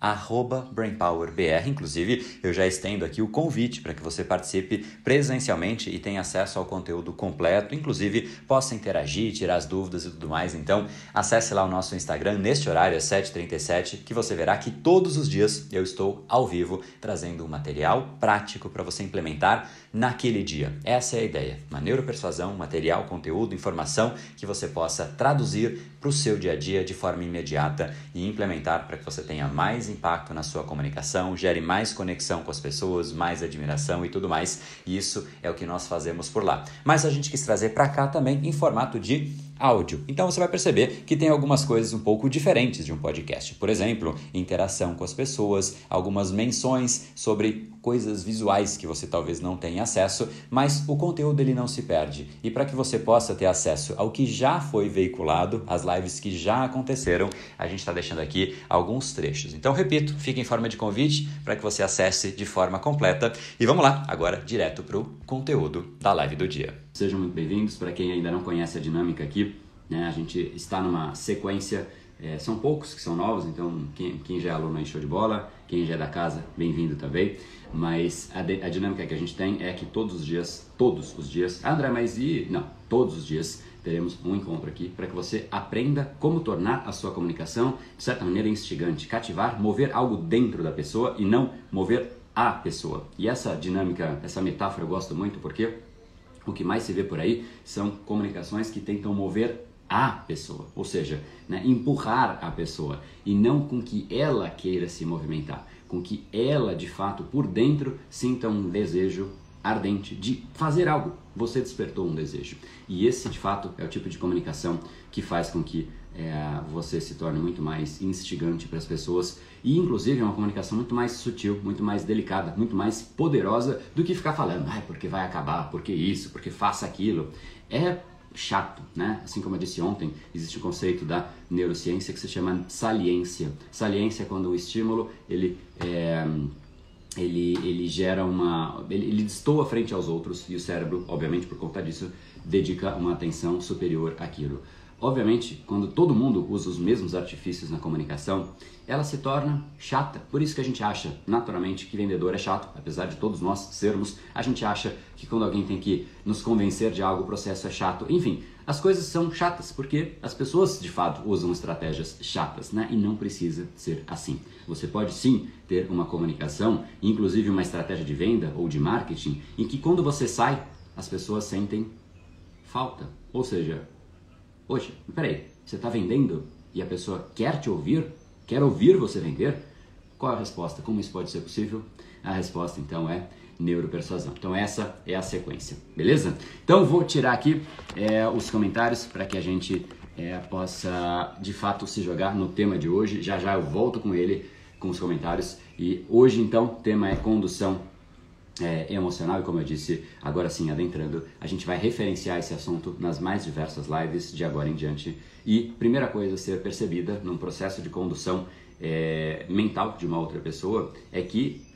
arroba BrainPowerBR. Inclusive, eu já estendo aqui o convite para que você participe presencialmente e tenha acesso ao conteúdo completo, inclusive possa interagir, tirar as dúvidas e tudo mais. Então, acesse lá o nosso Instagram neste horário, às 7h37, que você verá que todos os dias eu estou ao vivo trazendo um material prático para você implementar naquele dia. Essa é a ideia. Uma neuropersuasão, material, conteúdo, informação que você possa traduzir para o seu dia a dia de forma imediata e implementar para que você tenha mais impacto na sua comunicação, gere mais conexão com as pessoas, mais admiração e tudo mais. Isso é o que nós fazemos por lá. Mas a gente quis trazer para cá também em formato de áudio. Então você vai perceber que tem algumas coisas um pouco diferentes de um podcast. Por exemplo, interação com as pessoas, algumas menções sobre coisas visuais que você talvez não tenha acesso, mas o conteúdo ele não se perde. E para que você possa ter acesso ao que já foi veiculado, as lives que já aconteceram, a gente está deixando aqui alguns trechos. Então, repito, fica em forma de convite para que você acesse de forma completa. E vamos lá, agora direto para o conteúdo da live do dia. Sejam muito bem-vindos. Para quem ainda não conhece a dinâmica aqui, né, a gente está numa sequência é, são poucos que são novos, então quem, quem já é aluno aí, show de bola, quem já é da casa, bem-vindo também. Mas a, de, a, dinâmica que a gente tem é que todos os dias, todos os dias, ah, André, mas e. Não, todos os dias teremos um encontro aqui para que você aprenda como tornar a sua comunicação de certa maneira instigante, cativar, mover algo dentro da pessoa e não mover a pessoa. E essa dinâmica, essa metáfora eu gosto muito porque o que mais se vê por aí são comunicações que tentam mover a pessoa, ou seja, né, empurrar a pessoa e não com que ela queira se movimentar, com que ela de fato por dentro sinta um desejo ardente de fazer algo. Você despertou um desejo e esse de fato é o tipo de comunicação que faz com que é, você se torne muito mais instigante para as pessoas e inclusive é uma comunicação muito mais sutil, muito mais delicada, muito mais poderosa do que ficar falando, ah, porque vai acabar, porque isso, porque faça aquilo. É chato, né? Assim como eu disse ontem, existe o conceito da neurociência que se chama saliência. Saliência é quando o estímulo ele é, ele, ele gera uma. Ele, ele destoa frente aos outros e o cérebro, obviamente por conta disso, dedica uma atenção superior àquilo. Obviamente, quando todo mundo usa os mesmos artifícios na comunicação, ela se torna chata. Por isso que a gente acha, naturalmente, que vendedor é chato, apesar de todos nós sermos, a gente acha que quando alguém tem que nos convencer de algo, o processo é chato. Enfim, as coisas são chatas porque as pessoas de fato usam estratégias chatas, né? E não precisa ser assim. Você pode sim ter uma comunicação, inclusive uma estratégia de venda ou de marketing, em que quando você sai, as pessoas sentem falta. Ou seja, Poxa, peraí, você está vendendo e a pessoa quer te ouvir? Quer ouvir você vender? Qual a resposta? Como isso pode ser possível? A resposta então é neuropersuasão. Então essa é a sequência, beleza? Então vou tirar aqui é, os comentários para que a gente é, possa de fato se jogar no tema de hoje. Já já eu volto com ele, com os comentários. E hoje então o tema é condução é, emocional e como eu disse, agora sim adentrando, a gente vai referenciar esse assunto nas mais diversas lives de agora em diante. E primeira coisa a ser percebida num processo de condução é, mental de uma outra pessoa é que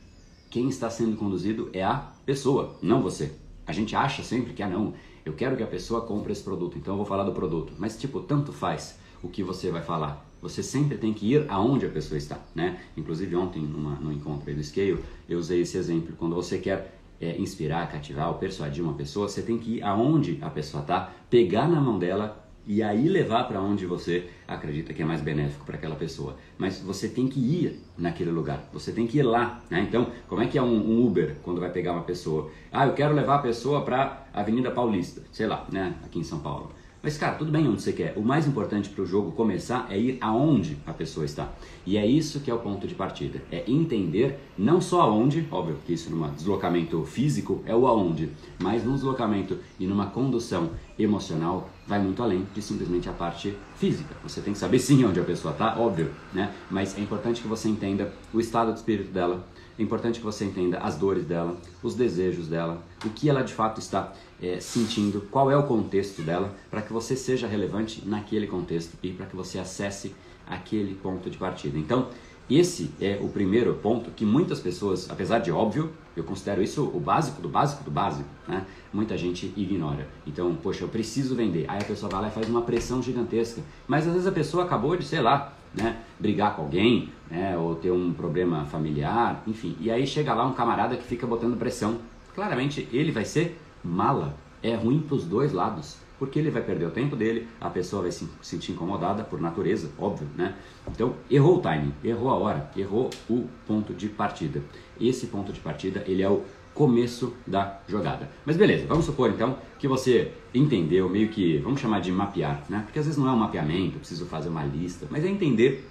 quem está sendo conduzido é a pessoa, não você. A gente acha sempre que, ah não, eu quero que a pessoa compre esse produto, então eu vou falar do produto. Mas tipo, tanto faz o que você vai falar. Você sempre tem que ir aonde a pessoa está, né? Inclusive ontem, numa, encontro do Scale, eu usei esse exemplo. Quando você quer é, inspirar, cativar ou persuadir uma pessoa, você tem que ir aonde a pessoa está, pegar na mão dela e aí levar para onde você acredita que é mais benéfico para aquela pessoa. Mas você tem que ir naquele lugar, você tem que ir lá. Né? Então, como é que é um, um, Uber quando vai pegar uma pessoa? Ah, eu quero levar a pessoa para Avenida Paulista, sei lá, né? aqui em São Paulo. Mas, cara, tudo bem onde você quer. O mais importante para o jogo começar é ir aonde a pessoa está. E é isso que é o ponto de partida. É entender não só aonde, óbvio que isso num deslocamento físico é o aonde, mas num deslocamento e numa condução emocional vai muito além de simplesmente a parte física. Você tem que saber sim onde a pessoa está, óbvio, né? Mas é importante que você entenda o estado de espírito dela, é importante que você entenda as dores dela, os desejos dela, o que ela de fato está é, sentindo, qual é o contexto dela, para que você seja relevante naquele contexto e para que você acesse aquele ponto de partida. Então, esse é o primeiro ponto que muitas pessoas, apesar de óbvio, eu considero isso o básico do básico do básico, né? Muita gente ignora. Então, poxa, eu preciso vender. Aí a pessoa vai lá e faz uma pressão gigantesca. Mas às vezes a pessoa acabou de, sei lá, né, brigar com alguém, né, ou ter um problema familiar, enfim. E aí chega lá um camarada que fica botando pressão. Claramente ele vai ser mala. É ruim para os dois lados porque ele vai perder o tempo dele, a pessoa vai se sentir incomodada por natureza, óbvio, né? Então, errou o timing, errou a hora, errou o ponto de partida. Esse ponto de partida, ele é o começo da jogada. Mas beleza, vamos supor então que você entendeu meio que, vamos chamar de mapear, né? Porque às vezes não é um mapeamento, preciso fazer uma lista, mas é entender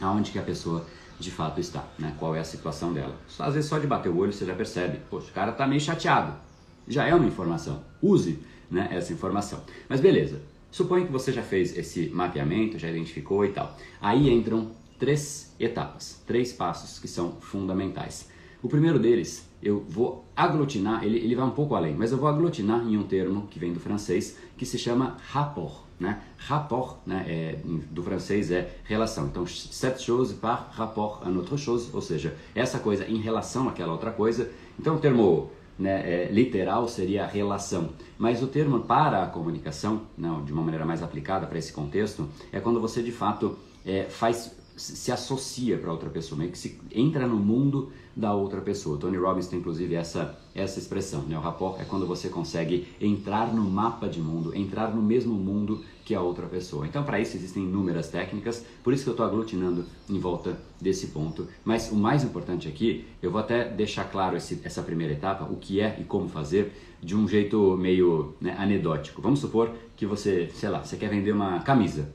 aonde que a pessoa de fato está, né? Qual é a situação dela. Às vezes só de bater o olho você já percebe, poxa, o cara tá meio chateado. Já é uma informação. Use né, essa informação. Mas beleza, suponha que você já fez esse mapeamento, já identificou e tal. Aí entram três etapas, três passos que são fundamentais. O primeiro deles, eu vou aglutinar, ele, ele vai um pouco além, mas eu vou aglutinar em um termo que vem do francês que se chama rapport. Né? Rapport né, é, do francês é relação. Então, cette chose par rapport à autre chose, ou seja, essa coisa em relação àquela outra coisa. Então, o termo né, é, literal seria relação, mas o termo para a comunicação, não, de uma maneira mais aplicada para esse contexto, é quando você de fato é, faz se associa para outra pessoa, meio que se entra no mundo da outra pessoa. Tony Robbins tem inclusive essa, essa expressão, né? O rapport é quando você consegue entrar no mapa de mundo, entrar no mesmo mundo que a outra pessoa. Então, para isso existem inúmeras técnicas, por isso que eu estou aglutinando em volta desse ponto. Mas o mais importante aqui, eu vou até deixar claro esse, essa primeira etapa, o que é e como fazer, de um jeito meio né, anedótico. Vamos supor que você, sei lá, você quer vender uma camisa.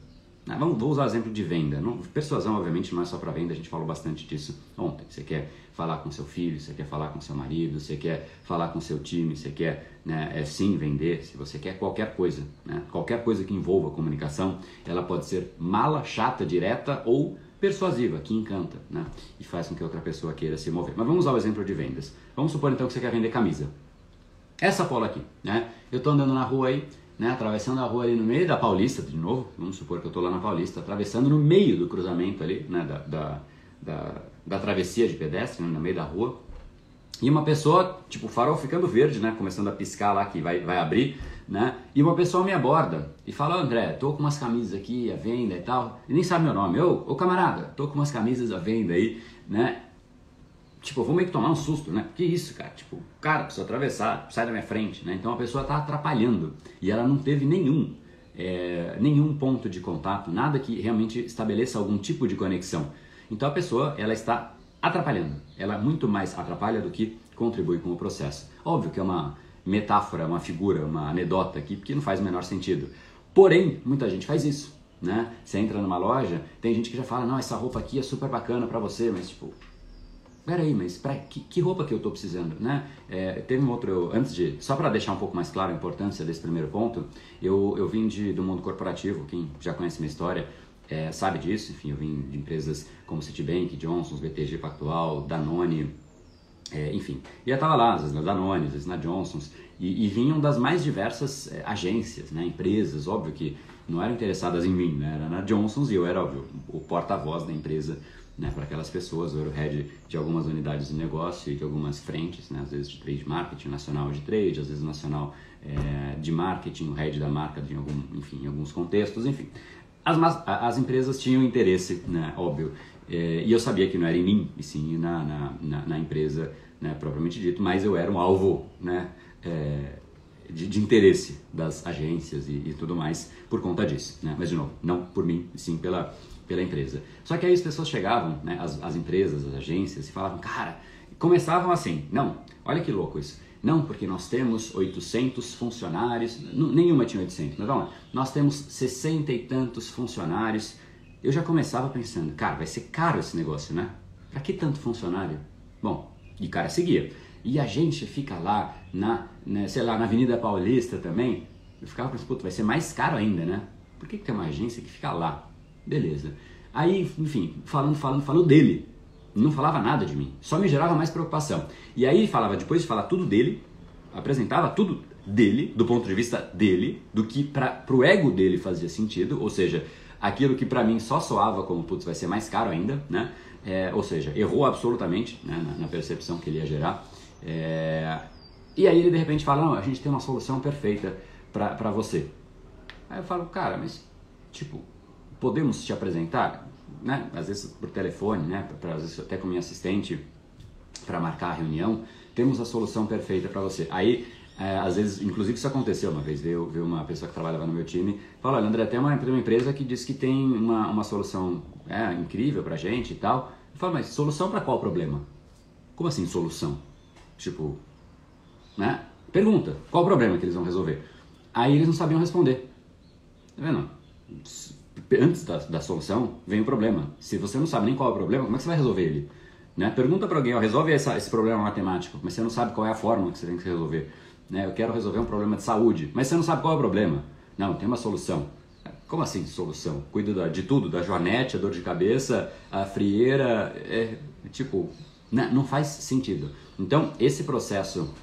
Ah, vamos, vou usar exemplo de venda. Não, persuasão, obviamente, não é só para venda, a gente falou bastante disso ontem. Você quer falar com seu filho, você quer falar com seu marido, você quer falar com seu time, você quer né, é, sim vender, se você quer qualquer coisa. Né? Qualquer coisa que envolva comunicação, ela pode ser mala, chata, direta ou persuasiva, que encanta né? e faz com que outra pessoa queira se mover. Mas vamos usar o exemplo de vendas. Vamos supor então que você quer vender camisa. Essa polo aqui, né? Eu estou andando na rua aí, né, atravessando a rua ali no meio da Paulista, de novo, vamos supor que eu estou lá na Paulista, atravessando no meio do cruzamento ali, né, da, da, da, da travessia de pedestre, né, no meio da rua, e uma pessoa, tipo, o farol ficando verde, né, começando a piscar lá que vai, vai abrir, né, e uma pessoa me aborda e fala, André, tô com umas camisas aqui à venda e tal, e nem sabe meu nome, ô, ô camarada, tô com umas camisas à venda aí, né, Tipo, vou meio que tomar um susto, né? Que isso, cara? Tipo, cara, precisa atravessar, sai da minha frente, né? Então a pessoa está atrapalhando e ela não teve nenhum, é, nenhum ponto de contato, nada que realmente estabeleça algum tipo de conexão. Então a pessoa, ela está atrapalhando. Ela muito mais atrapalha do que contribui com o processo. Óbvio que é uma metáfora, uma figura, uma anedota aqui, porque não faz o menor sentido. Porém, muita gente faz isso, né? Você entra numa loja, tem gente que já fala, não, essa roupa aqui é super bacana para você, mas tipo, peraí, mas pra, que, que, roupa que eu estou precisando, né? É, teve um outro, antes de, só para deixar um pouco mais claro a importância desse primeiro ponto, eu, eu vim de, do mundo corporativo, quem já conhece minha história é, sabe disso, enfim, eu vim de empresas como Citibank, Johnson's, BTG Pactual, Danone, é, enfim, e eu lá, às vezes na Danone, às vezes na Johnson's, e, e vinham das mais diversas é, agências, né, empresas, óbvio que não eram interessadas em mim, né, era na Johnson's e eu era, óbvio, o porta-voz da empresa né, para aquelas pessoas. O head de algumas unidades de negócio e de algumas frentes, né, às vezes de trade marketing, nacional de trade, às vezes nacional é, de marketing, o head da marca de algum, enfim, em alguns contextos, enfim. As, as empresas tinham interesse, né, óbvio, é, e eu sabia que não era em mim, e sim na, na, na, na empresa né, propriamente dito, mas eu era um alvo né, é, de, de, interesse das agências e, e, tudo mais por conta disso. Né? Mas, de novo, não por mim, sim pela, pela empresa. Só que aí as pessoas chegavam, né, as, as empresas, as agências, e falavam, cara, começavam assim, não, olha que louco isso. Não, porque nós temos 800 funcionários, nenhuma tinha 800, mas vamos lá, nós temos 60 e tantos funcionários. Eu já começava pensando, cara, vai ser caro esse negócio, né? Pra que tanto funcionário? Bom, e cara seguia. E a gente fica lá na, né, sei lá, na Avenida Paulista também, Eu ficava pensando, puta, vai ser mais caro ainda, né? Por que, que tem uma agência que fica lá? Beleza. Aí, enfim, falando, falando, falando dele. Não falava nada de mim. Só me gerava mais preocupação. E aí falava, depois de falar tudo dele, apresentava tudo dele, do ponto de vista dele, do que para o ego dele fazia sentido, ou seja, aquilo que para mim só soava como, putz, vai ser mais caro ainda, né? É, ou seja, errou absolutamente né, na, na, percepção que ele ia gerar. É, e aí ele de repente fala, não, a gente tem uma solução perfeita para você. Aí eu falo, cara, mas tipo, podemos te apresentar, né? Às vezes por telefone, né? Pra, às vezes até com minha assistente para marcar a reunião, temos a solução perfeita para você. Aí é, às vezes, inclusive isso aconteceu uma vez, veio, veio uma pessoa que trabalhava no meu time, falou, olha André, tem uma, tem uma empresa que diz que tem uma, uma solução é, incrível pra gente e tal. Eu falo, mas solução para qual problema? Como assim solução? Tipo, né? Pergunta, qual o problema que eles vão resolver? Aí eles não sabiam responder. Tá vendo? Antes da, da solução vem o problema. Se você não sabe nem qual é o problema, como é que você vai resolver ele? Né? Pergunta para alguém, ó, resolve essa, esse problema matemático, mas você não sabe qual é a fórmula que você tem que resolver. Né? Eu quero resolver um problema de saúde, mas você não sabe qual é o problema. Não, tem uma solução. Como assim solução? Cuido de tudo, da joanete, a dor de cabeça, a frieira, é, tipo, né? não faz sentido. Então, esse processo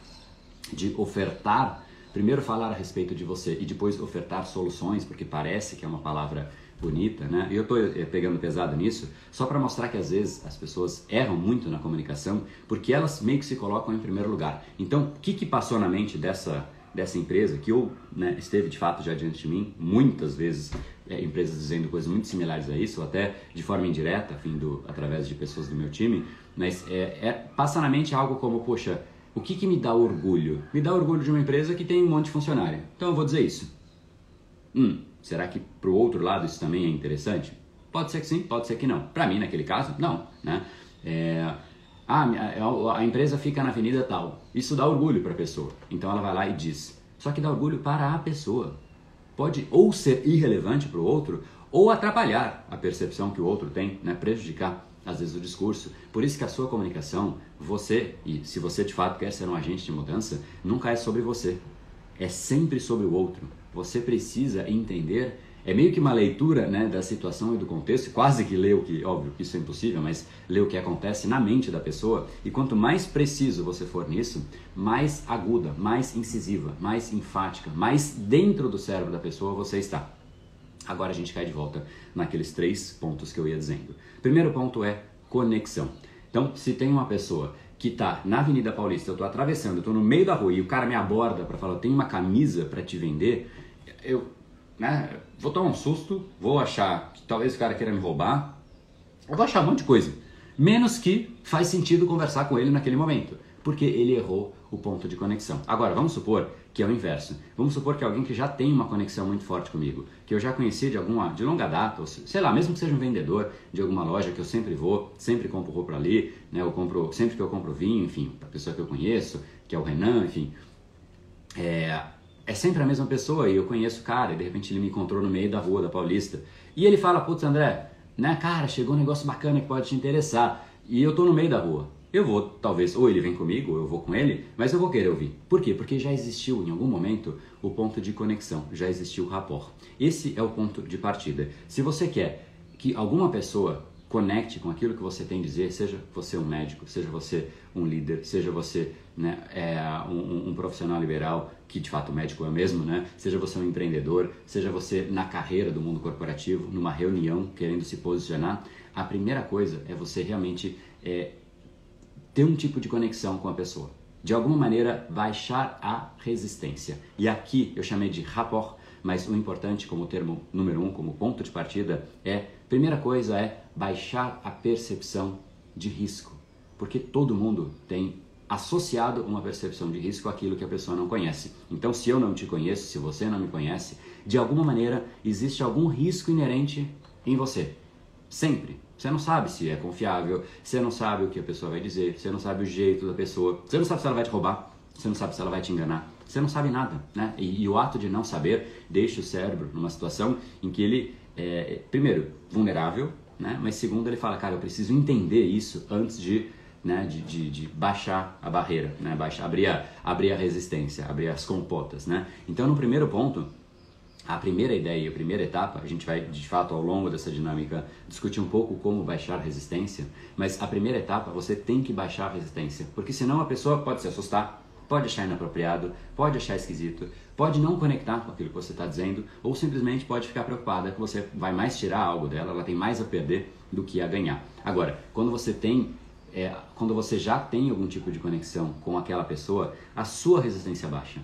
de ofertar, primeiro falar a respeito de você e depois ofertar soluções, porque parece que é uma palavra bonita, né? Eu estou eh, pegando pesado nisso, só para mostrar que às vezes as pessoas erram muito na comunicação, porque elas meio que se colocam em primeiro lugar. Então, o que, que passou na mente dessa dessa empresa que eu né, esteve de fato já diante de mim muitas vezes é, empresas dizendo coisas muito similares a isso, ou até de forma indireta, vindo através de pessoas do meu time, mas é, é, passa na mente algo como, poxa, o que, que me dá orgulho? Me dá orgulho de uma empresa que tem um monte de funcionário. Então eu vou dizer isso. Hum, será que para o outro lado isso também é interessante? Pode ser que sim, pode ser que não. Para mim, naquele caso, não. Né? É, ah, a empresa fica na avenida tal. Isso dá orgulho para a pessoa. Então ela vai lá e diz. Só que dá orgulho para a pessoa. Pode ou ser irrelevante para o outro, ou atrapalhar a percepção que o outro tem, né? prejudicar às vezes o discurso. Por isso que a sua comunicação, você, e se você de fato quer ser um agente de mudança, nunca é sobre você. É sempre sobre o outro. Você precisa entender é meio que uma leitura né, da situação e do contexto, quase que lê o que, óbvio que isso é impossível, mas lê o que acontece na mente da pessoa. E quanto mais preciso você for nisso, mais aguda, mais incisiva, mais enfática, mais dentro do cérebro da pessoa você está. Agora a gente cai de volta naqueles três pontos que eu ia dizendo. Primeiro ponto é conexão. Então, se tem uma pessoa que está na Avenida Paulista, eu estou atravessando, eu estou no meio da rua e o cara me aborda para falar, eu tenho uma camisa para te vender, eu né, vou tomar um susto, vou achar que talvez o cara queira me roubar, eu vou achar um monte de coisa. Menos que faz sentido conversar com ele naquele momento, porque ele errou o ponto de conexão. Agora, vamos supor que é o inverso. Vamos supor que alguém que já tem uma conexão muito forte comigo, que eu já conheci de alguma de longa data, ou sei lá, mesmo que seja um vendedor de alguma loja que eu sempre vou, sempre compro roupa ali, né? Eu compro sempre que eu compro vinho, enfim, para pessoa que eu conheço, que é o Renan, enfim. É, é sempre a mesma pessoa e eu conheço o cara e de repente ele me encontrou no meio da rua da Paulista e ele fala, putz André, né, cara, chegou um negócio bacana que pode te interessar e eu tô no meio da rua eu vou, talvez, ou ele vem comigo, ou eu vou com ele, mas eu vou querer ouvir. Por quê? Porque já existiu em algum momento o ponto de conexão, já existiu o rapport. Esse é o ponto de partida. Se você quer que alguma pessoa conecte com aquilo que você tem a dizer, seja você um médico, seja você um líder, seja você né, é, um, um, profissional liberal, que de fato médico é mesmo, né? seja você um empreendedor, seja você na carreira do mundo corporativo, numa reunião querendo se posicionar, a primeira coisa é você realmente é, ter um tipo de conexão com a pessoa. De alguma maneira, baixar a resistência. E aqui eu chamei de rapport, mas o importante como termo número um, como ponto de partida, é, primeira coisa é baixar a percepção de risco. Porque todo mundo tem associado uma percepção de risco àquilo que a pessoa não conhece. Então, se eu não te conheço, se você não me conhece, de alguma maneira existe algum risco inerente em você. Sempre. Você não sabe se é confiável, você não sabe o que a pessoa vai dizer, você não sabe o jeito da pessoa, você não sabe se ela vai te roubar, você não sabe se ela vai te enganar, você não sabe nada, né? E, e o ato de não saber deixa o cérebro numa situação em que ele é, primeiro, vulnerável, né? Mas segundo, ele fala, cara, eu preciso entender isso antes de né, de, de, de, baixar a barreira, né, baixar, abrir, a, abrir a resistência, abrir as compotas. Né? Então, no primeiro ponto, a primeira ideia, a primeira etapa, a gente vai de fato ao longo dessa dinâmica discutir um pouco como baixar a resistência, mas a primeira etapa você tem que baixar a resistência, porque senão a pessoa pode se assustar, pode achar inapropriado, pode achar esquisito, pode não conectar com aquilo que você está dizendo, ou simplesmente pode ficar preocupada que você vai mais tirar algo dela, ela tem mais a perder do que a ganhar. Agora, quando você tem é, quando você já tem algum tipo de conexão com aquela pessoa, a sua resistência baixa.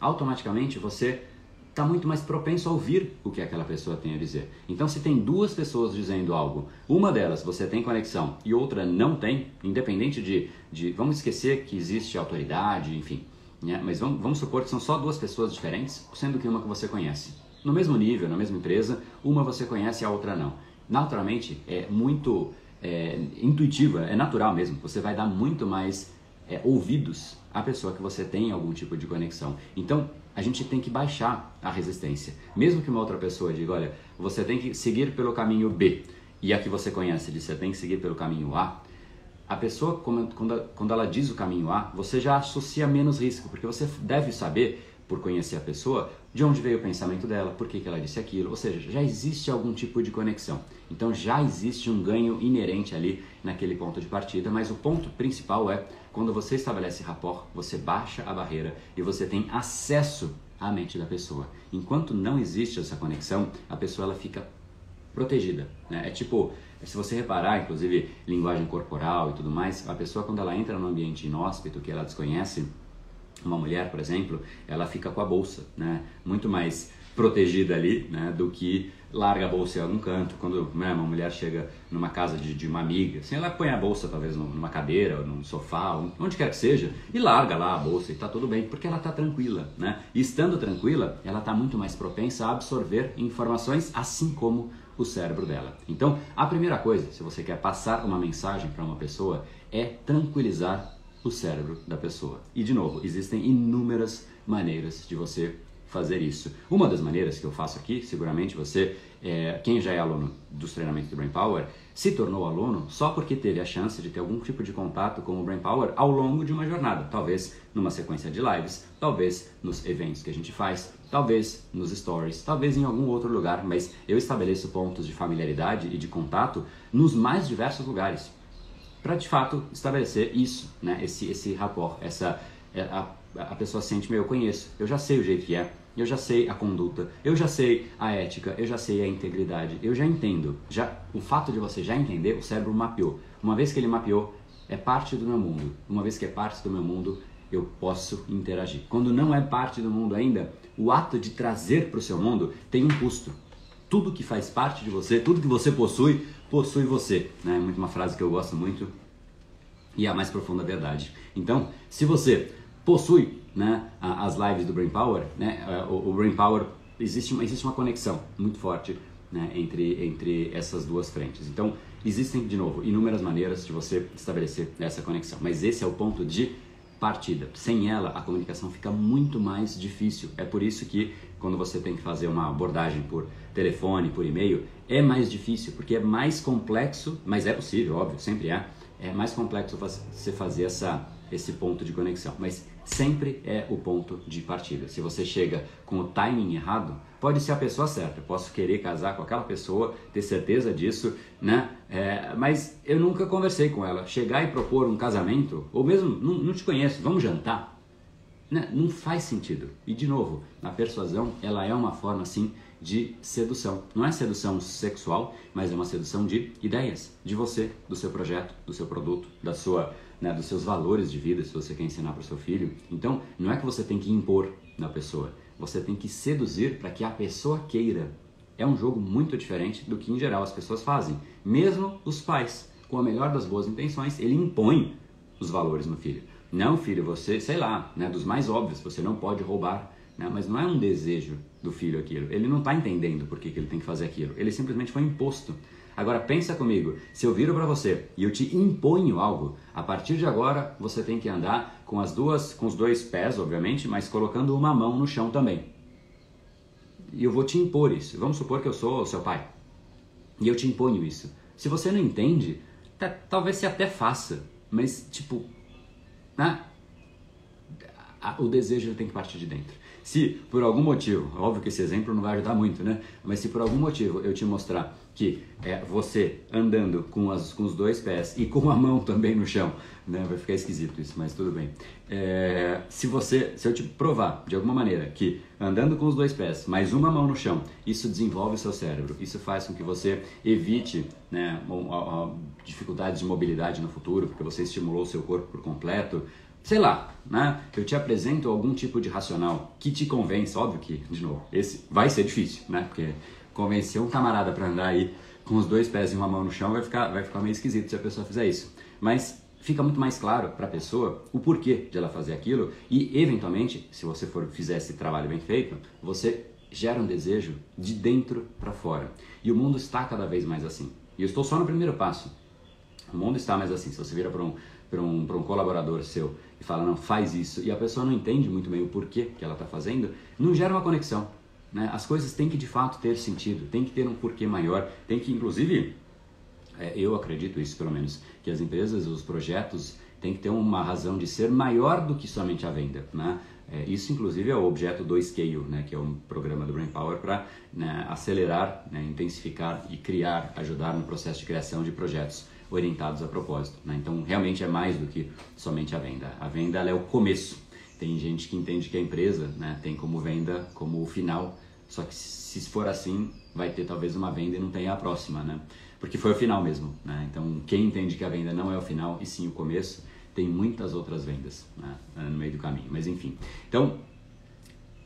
Automaticamente você está muito mais propenso a ouvir o que aquela pessoa tem a dizer. Então, se tem duas pessoas dizendo algo, uma delas você tem conexão e outra não tem, independente de, de vamos esquecer que existe autoridade, enfim, né? mas vamos, vamos supor que são só duas pessoas diferentes, sendo que uma que você conhece. No mesmo nível, na mesma empresa, uma você conhece e a outra não. Naturalmente, é muito é, intuitiva, é natural mesmo. Você vai dar muito mais é, ouvidos à pessoa que você tem algum tipo de conexão. Então, a gente tem que baixar a resistência. Mesmo que uma outra pessoa diga, olha, você tem que seguir pelo caminho B, e a que você conhece diz, você tem que seguir pelo caminho A, a pessoa, quando ela diz o caminho A, você já associa menos risco, porque você deve saber por conhecer a pessoa, de onde veio o pensamento dela, por que, que ela disse aquilo, ou seja, já existe algum tipo de conexão. Então já existe um ganho inerente ali naquele ponto de partida, mas o ponto principal é quando você estabelece rapport, você baixa a barreira e você tem acesso à mente da pessoa. Enquanto não existe essa conexão, a pessoa ela fica protegida. Né? É tipo, se você reparar, inclusive linguagem corporal e tudo mais, a pessoa quando ela entra num ambiente inóspito que ela desconhece, uma mulher, por exemplo, ela fica com a bolsa, né? Muito mais protegida ali, né? Do que larga a bolsa em algum canto. Quando né, uma mulher chega numa casa de, de, uma amiga, assim, ela põe a bolsa talvez numa cadeira, ou num sofá, onde quer que seja, e larga lá a bolsa e tá tudo bem, porque ela tá tranquila, né? E estando tranquila, ela tá muito mais propensa a absorver informações, assim como o cérebro dela. Então, a primeira coisa, se você quer passar uma mensagem para uma pessoa, é tranquilizar o cérebro da pessoa. E de novo, existem inúmeras maneiras de você fazer isso. Uma das maneiras que eu faço aqui, seguramente você, é, quem já é aluno dos treinamentos do Brain Power, se tornou aluno só porque teve a chance de ter algum tipo de contato com o Brain Power ao longo de uma jornada, talvez numa sequência de lives, talvez nos eventos que a gente faz, talvez nos stories, talvez em algum outro lugar, mas eu estabeleço pontos de familiaridade e de contato nos mais diversos lugares para de fato estabelecer isso, né? Esse esse rapport, essa é, a, a pessoa sente, meu, eu conheço, eu já sei o jeito que é, eu já sei a conduta, eu já sei a ética, eu já sei a integridade, eu já entendo. Já o fato de você já entender, o cérebro mapeou. Uma vez que ele mapeou, é parte do meu mundo. Uma vez que é parte do meu mundo, eu posso interagir. Quando não é parte do mundo ainda, o ato de trazer para o seu mundo tem um custo. Tudo que faz parte de você, tudo que você possui, possui você. Né? É muito uma frase que eu gosto muito e é a mais profunda verdade. Então, se você possui né, as lives do Brain Power, né, é, o, Brain Power existe uma, existe uma conexão muito forte né, entre, entre essas duas frentes. Então, existem, de novo, inúmeras maneiras de você estabelecer essa conexão, mas esse é o ponto de partida. Sem ela, a comunicação fica muito mais difícil. É por isso que quando você tem que fazer uma abordagem por telefone, por e-mail, é mais difícil, porque é mais complexo, mas é possível, óbvio, sempre é. É mais complexo você fazer essa, esse ponto de conexão, mas sempre é o ponto de partida. Se você chega com o timing errado, pode ser a pessoa certa. Eu posso querer casar com aquela pessoa, ter certeza disso, né? É, mas eu nunca conversei com ela. Chegar e propor um casamento, ou mesmo não, não te conheço, vamos jantar, né? não faz sentido. E de novo, a persuasão ela é uma forma assim de sedução. Não é sedução sexual, mas é uma sedução de ideias, de você, do seu projeto, do seu produto, da sua, né, dos seus valores de vida, se você quer ensinar para o seu filho. Então, não é que você tem que impor na pessoa, você tem que seduzir para que a pessoa queira. É um jogo muito diferente do que em geral as pessoas fazem. Mesmo os pais, com a melhor das boas intenções, ele impõe os valores no filho. Não, filho, você, sei lá, né, dos mais óbvios, você não pode roubar né? Mas não é um desejo do filho aquilo. Ele não está entendendo por que, que ele tem que fazer aquilo. Ele simplesmente foi imposto. Agora pensa comigo, se eu viro para você e eu te imponho algo, a partir de agora você tem que andar com as duas, com os dois pés, obviamente, mas colocando uma mão no chão também. E eu vou te impor isso. Vamos supor que eu sou o seu pai. E eu te imponho isso. Se você não entende, talvez você até faça, mas tipo, né? o desejo tem que partir de dentro. Se por algum motivo, óbvio que esse exemplo não vai ajudar muito, né? Mas se por algum motivo eu te mostrar que é você andando com, as, com os dois pés e com a mão também no chão, né? Vai ficar esquisito isso, mas tudo bem. É, se você, se eu te provar de alguma maneira que andando com os dois pés, mais uma mão no chão, isso desenvolve o seu cérebro, isso faz com que você evite né, dificuldades de mobilidade no futuro, porque você estimulou o seu corpo por completo, sei lá, né? Eu te apresento algum tipo de racional que te convence, óbvio que, de novo, esse vai ser difícil, né? Porque convencer um camarada para andar aí com os dois pés e uma mão no chão vai ficar, vai ficar meio esquisito se a pessoa fizer isso. Mas fica muito mais claro para a pessoa o porquê de ela fazer aquilo e, eventualmente, se você for fizer esse trabalho bem feito, você gera um desejo de dentro para fora. E o mundo está cada vez mais assim. E eu estou só no primeiro passo. O mundo está mais assim. Se você vira para um, um, um colaborador seu e fala, não, faz isso, e a pessoa não entende muito bem o porquê que ela está fazendo, não gera uma conexão. Né? As coisas têm que de fato ter sentido, tem que ter um porquê maior, tem que inclusive, é, eu acredito isso pelo menos, que as empresas, os projetos têm que ter uma razão de ser maior do que somente a venda. Né? É, isso inclusive é o objeto do Scale, né? que é um programa do Brain Power para né, acelerar, né, intensificar e criar, ajudar no processo de criação de projetos orientados a propósito. Né? Então realmente é mais do que somente a venda. A venda é o começo tem gente que entende que a empresa né, tem como venda como o final, só que se for assim, vai ter talvez uma venda e não tenha a próxima, né? Porque foi o final mesmo, né? Então, quem entende que a venda não é o final e sim o começo, tem muitas outras vendas né, no meio do caminho. Mas enfim, então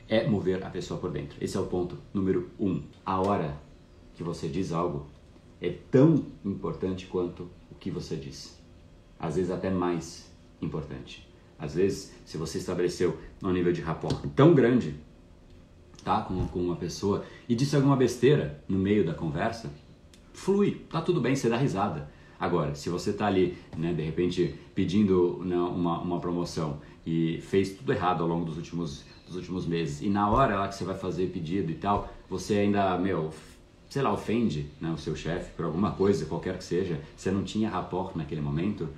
é mover a pessoa por dentro. Esse é o ponto número um. A hora que você diz algo é tão importante quanto o que você diz. Às vezes até mais importante. Às vezes, se você estabeleceu um nível de rapport tão grande tá, com, com uma pessoa e disse alguma besteira no meio da conversa, flui, tá tudo bem, você dá risada. Agora, se você está ali, né, de repente, pedindo né, uma, uma promoção e fez tudo errado ao longo dos últimos, dos últimos meses, e na hora lá que você vai fazer pedido e tal, você ainda, meu, sei lá, ofende né, o seu chefe por alguma coisa, qualquer que seja, você não tinha rapport naquele momento,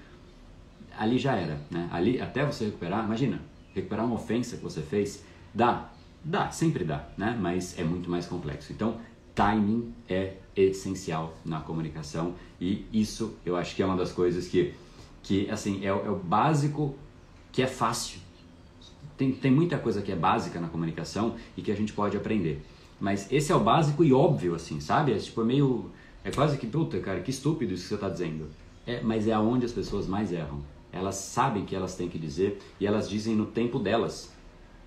ali já era, né? Ali até você recuperar, imagina, recuperar uma ofensa que você fez, dá, dá, sempre dá, né? Mas é muito mais complexo. Então, timing é essencial na comunicação e isso eu acho que é uma das coisas que, que assim, é, é o básico que é fácil. Tem, tem muita coisa que é básica na comunicação e que a gente pode aprender. Mas esse é o básico e óbvio, assim, sabe? É tipo é meio. É quase que, puta, cara, que estúpido isso que você está dizendo. É, mas é aonde as pessoas mais erram. Elas sabem que elas têm que dizer e elas dizem no tempo delas.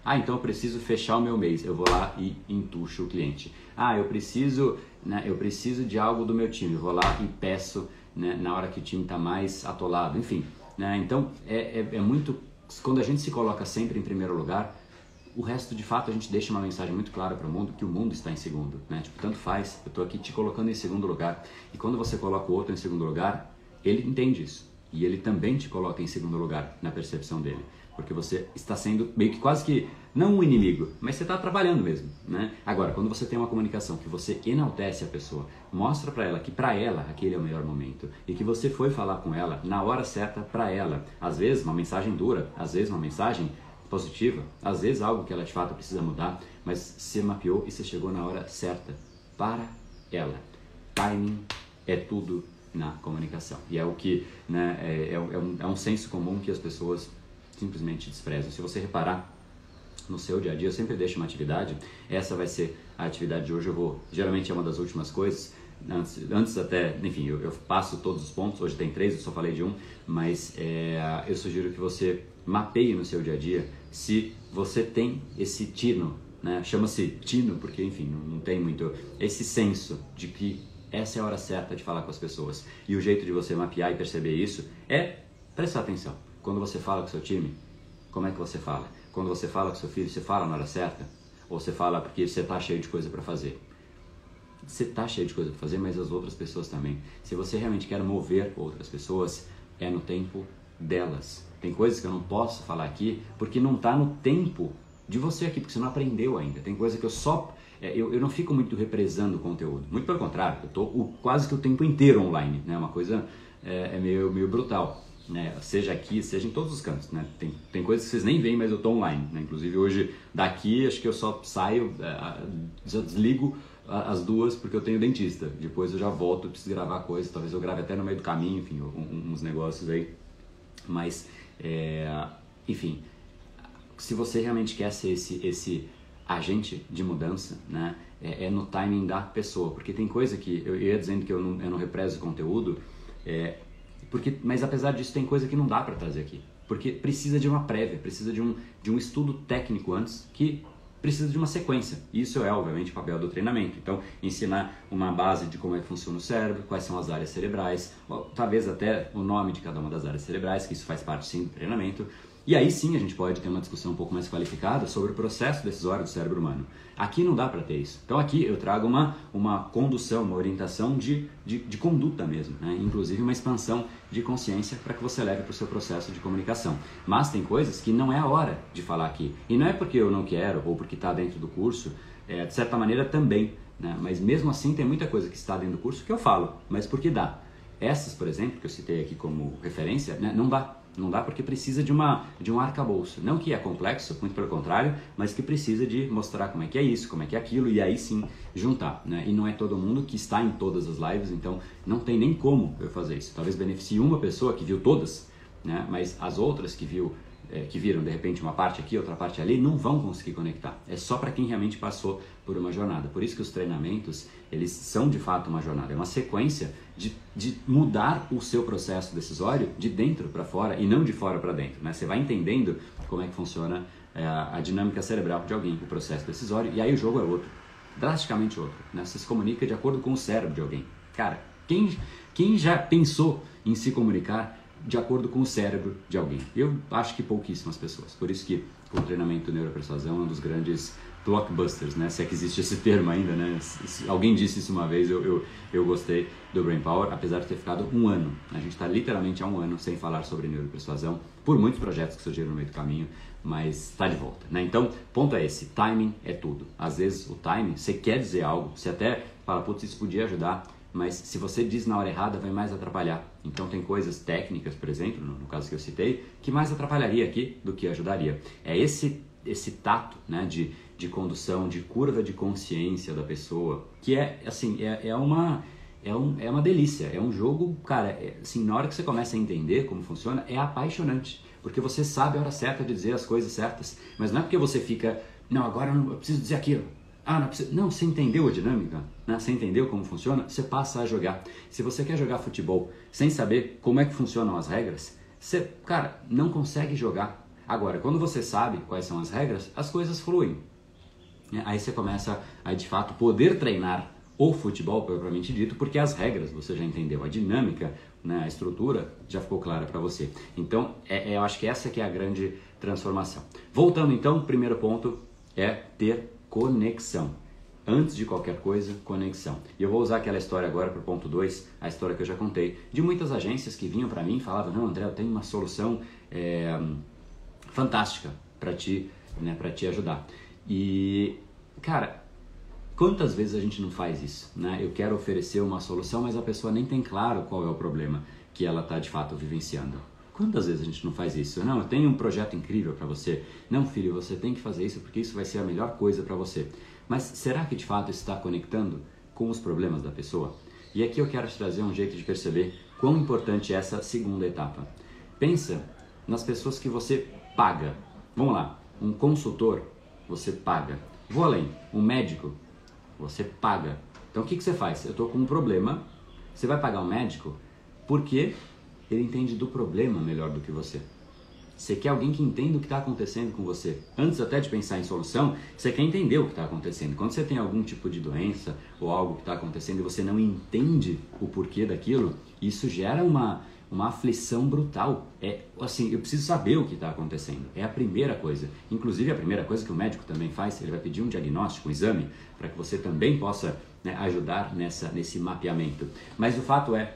Ah, então eu preciso fechar o meu mês. Eu vou lá e entucho o cliente. Ah, eu preciso, né, eu preciso de algo do meu time. Eu vou lá e peço né, na hora que o time está mais atolado. Enfim, né, então é, é, é muito. Quando a gente se coloca sempre em primeiro lugar, o resto de fato a gente deixa uma mensagem muito clara para o mundo que o mundo está em segundo, né? Tipo, tanto faz, eu estou aqui te colocando em segundo lugar. E quando você coloca o outro em segundo lugar, ele entende isso. E ele também te coloca em segundo lugar na percepção dele. Porque você está sendo meio que quase que, não um inimigo, mas você está trabalhando mesmo. Né? Agora, quando você tem uma comunicação que você enaltece a pessoa, mostra para ela que para ela aquele é o melhor momento e que você foi falar com ela na hora certa para ela. Às vezes uma mensagem dura, às vezes uma mensagem positiva, às vezes algo que ela de fato precisa mudar, mas você mapeou e você chegou na hora certa para ela. Timing é tudo na comunicação. E é o que né, é, é, um, é um senso comum que as pessoas simplesmente desprezam. Se você reparar no seu dia a dia, eu sempre deixo uma atividade, essa vai ser a atividade de hoje. Eu vou, geralmente é uma das últimas coisas, antes, antes até, enfim, eu, eu, passo todos os pontos, hoje tem três, eu só falei de um, mas é, eu sugiro que você mapeie no seu dia a dia se você tem esse tino, né? chama-se tino porque, enfim, não, não tem muito, esse senso de que essa é a hora certa de falar com as pessoas. E o jeito de você mapear e perceber isso é prestar atenção. Quando você fala com seu time, como é que você fala? Quando você fala com seu filho, você fala na hora certa? Ou você fala porque você está cheio de coisa para fazer? Você está cheio de coisa para fazer, mas as outras pessoas também. Se você realmente quer mover outras pessoas, é no tempo delas. Tem coisas que eu não posso falar aqui porque não está no tempo de você aqui, porque você não aprendeu ainda. Tem coisa que eu só é, eu, eu não fico muito represando o conteúdo. Muito pelo contrário, eu estou quase que o tempo inteiro online, né? Uma coisa é, é meio, meio brutal. né? seja aqui, seja em todos os cantos. Né? Tem, tem coisas que vocês nem veem, mas eu estou online. Né? Inclusive hoje daqui, acho que eu só saio, é, já desligo as duas porque eu tenho dentista. Depois eu já volto, preciso gravar coisas, talvez eu grave até no meio do caminho, enfim, uns negócios aí. Mas, é, enfim, se você realmente quer ser esse, esse agente de mudança, né, é, é, no timing da pessoa. Porque tem coisa que, eu ia dizendo que eu não, eu não represo conteúdo, é, porque, mas apesar disso tem coisa que não dá para trazer aqui. Porque precisa de uma prévia, precisa de um, de um estudo técnico antes que precisa de uma sequência. Isso é, obviamente, o papel do treinamento. Então, ensinar uma base de como é que funciona o cérebro, quais são as áreas cerebrais, talvez até o nome de cada uma das áreas cerebrais, que isso faz parte sim do treinamento. E aí sim a gente pode ter uma discussão um pouco mais qualificada sobre o processo decisório do cérebro humano. Aqui não dá para ter isso. Então aqui eu trago uma, uma condução, uma orientação de, de, de conduta mesmo, né? inclusive uma expansão de consciência para que você leve para o seu processo de comunicação. Mas tem coisas que não é a hora de falar aqui. E não é porque eu não quero ou porque está dentro do curso, é, de certa maneira também. Né? Mas mesmo assim tem muita coisa que está dentro do curso que eu falo, mas porque dá. Essas, por exemplo, que eu citei aqui como referência, né? não dá. Não dá porque precisa de, uma, de um arcabouço. Não que é complexo, muito pelo contrário, mas que precisa de mostrar como é que é isso, como é que é aquilo, e aí sim juntar. Né? E não é todo mundo que está em todas as lives, então não tem nem como eu fazer isso. Talvez beneficie uma pessoa que viu todas, né? mas as outras que viu é, que viram de repente uma parte aqui, outra parte ali, não vão conseguir conectar. É só para quem realmente passou por uma jornada. Por isso que os treinamentos, eles são de fato uma jornada, é uma sequência de, de mudar o seu processo decisório de dentro para fora e não de fora para dentro. Né? Você vai entendendo como é que funciona é, a dinâmica cerebral de alguém, o processo decisório, e aí o jogo é outro, drasticamente outro. Né? Você se comunica de acordo com o cérebro de alguém. Cara, quem, quem já pensou em se comunicar de acordo com o cérebro de alguém. Eu acho que pouquíssimas pessoas. Por isso que o treinamento neuropersuasão é um dos grandes blockbusters, né? Se é que existe esse termo ainda, né? Se alguém disse isso uma vez, eu, eu, eu gostei do Brain Power, apesar de ter ficado um ano. A gente está literalmente há um ano sem falar sobre neuropersuasão, por muitos projetos que surgiram no meio do caminho, mas está de volta, né? Então, ponto é esse, timing é tudo. Às vezes o timing, você quer dizer algo, você até fala, putz, isso podia ajudar, mas se você diz na hora errada, vai mais atrapalhar. Então tem coisas técnicas, por exemplo, no, no caso que eu citei, que mais atrapalharia aqui do que ajudaria. É esse esse tato, né, de, de condução, de curva de consciência da pessoa, que é assim, é, é uma é, um, é uma delícia, é um jogo, cara, é, assim, na hora que você começa a entender como funciona, é apaixonante, porque você sabe a hora certa de dizer as coisas certas, mas não é porque você fica, não, agora eu, não, eu preciso dizer aquilo, ah, não, precisa... não, você entendeu a dinâmica? Né? Você entendeu como funciona? Você passa a jogar. Se você quer jogar futebol sem saber como é que funcionam as regras, você, cara, não consegue jogar. Agora, quando você sabe quais são as regras, as coisas fluem. Aí você começa a, de fato, poder treinar o futebol propriamente dito, porque as regras você já entendeu, a dinâmica, né, a estrutura já ficou clara para você. Então, é, é, eu acho que essa que é a grande transformação. Voltando então, primeiro ponto é ter conexão. Antes de qualquer coisa, conexão. E eu vou usar aquela história agora para o ponto 2, a história que eu já contei, de muitas agências que vinham para mim e falavam: Não, André, eu tenho uma solução é, fantástica para te, né, te ajudar. E, cara, quantas vezes a gente não faz isso? Né? Eu quero oferecer uma solução, mas a pessoa nem tem claro qual é o problema que ela está de fato vivenciando. Quantas vezes a gente não faz isso? Não, eu tenho um projeto incrível para você. Não, filho, você tem que fazer isso porque isso vai ser a melhor coisa para você. Mas será que de fato está conectando com os problemas da pessoa? E aqui eu quero te trazer um jeito de perceber quão importante é essa segunda etapa. Pensa nas pessoas que você paga. Vamos lá, um consultor, você paga. Vou além, um médico, você paga. Então o que, que você faz? Eu estou com um problema, você vai pagar um médico porque ele entende do problema melhor do que você. Você quer alguém que entenda o que está acontecendo com você. Antes até de pensar em solução, você quer entender o que está acontecendo. Quando você tem algum tipo de doença ou algo que está acontecendo e você não entende o porquê daquilo, isso gera uma, uma aflição brutal. É assim, eu preciso saber o que está acontecendo. É a primeira coisa. Inclusive a primeira coisa que o médico também faz, ele vai pedir um diagnóstico, um exame, para que você também possa né, ajudar nessa, nesse mapeamento. Mas o fato é,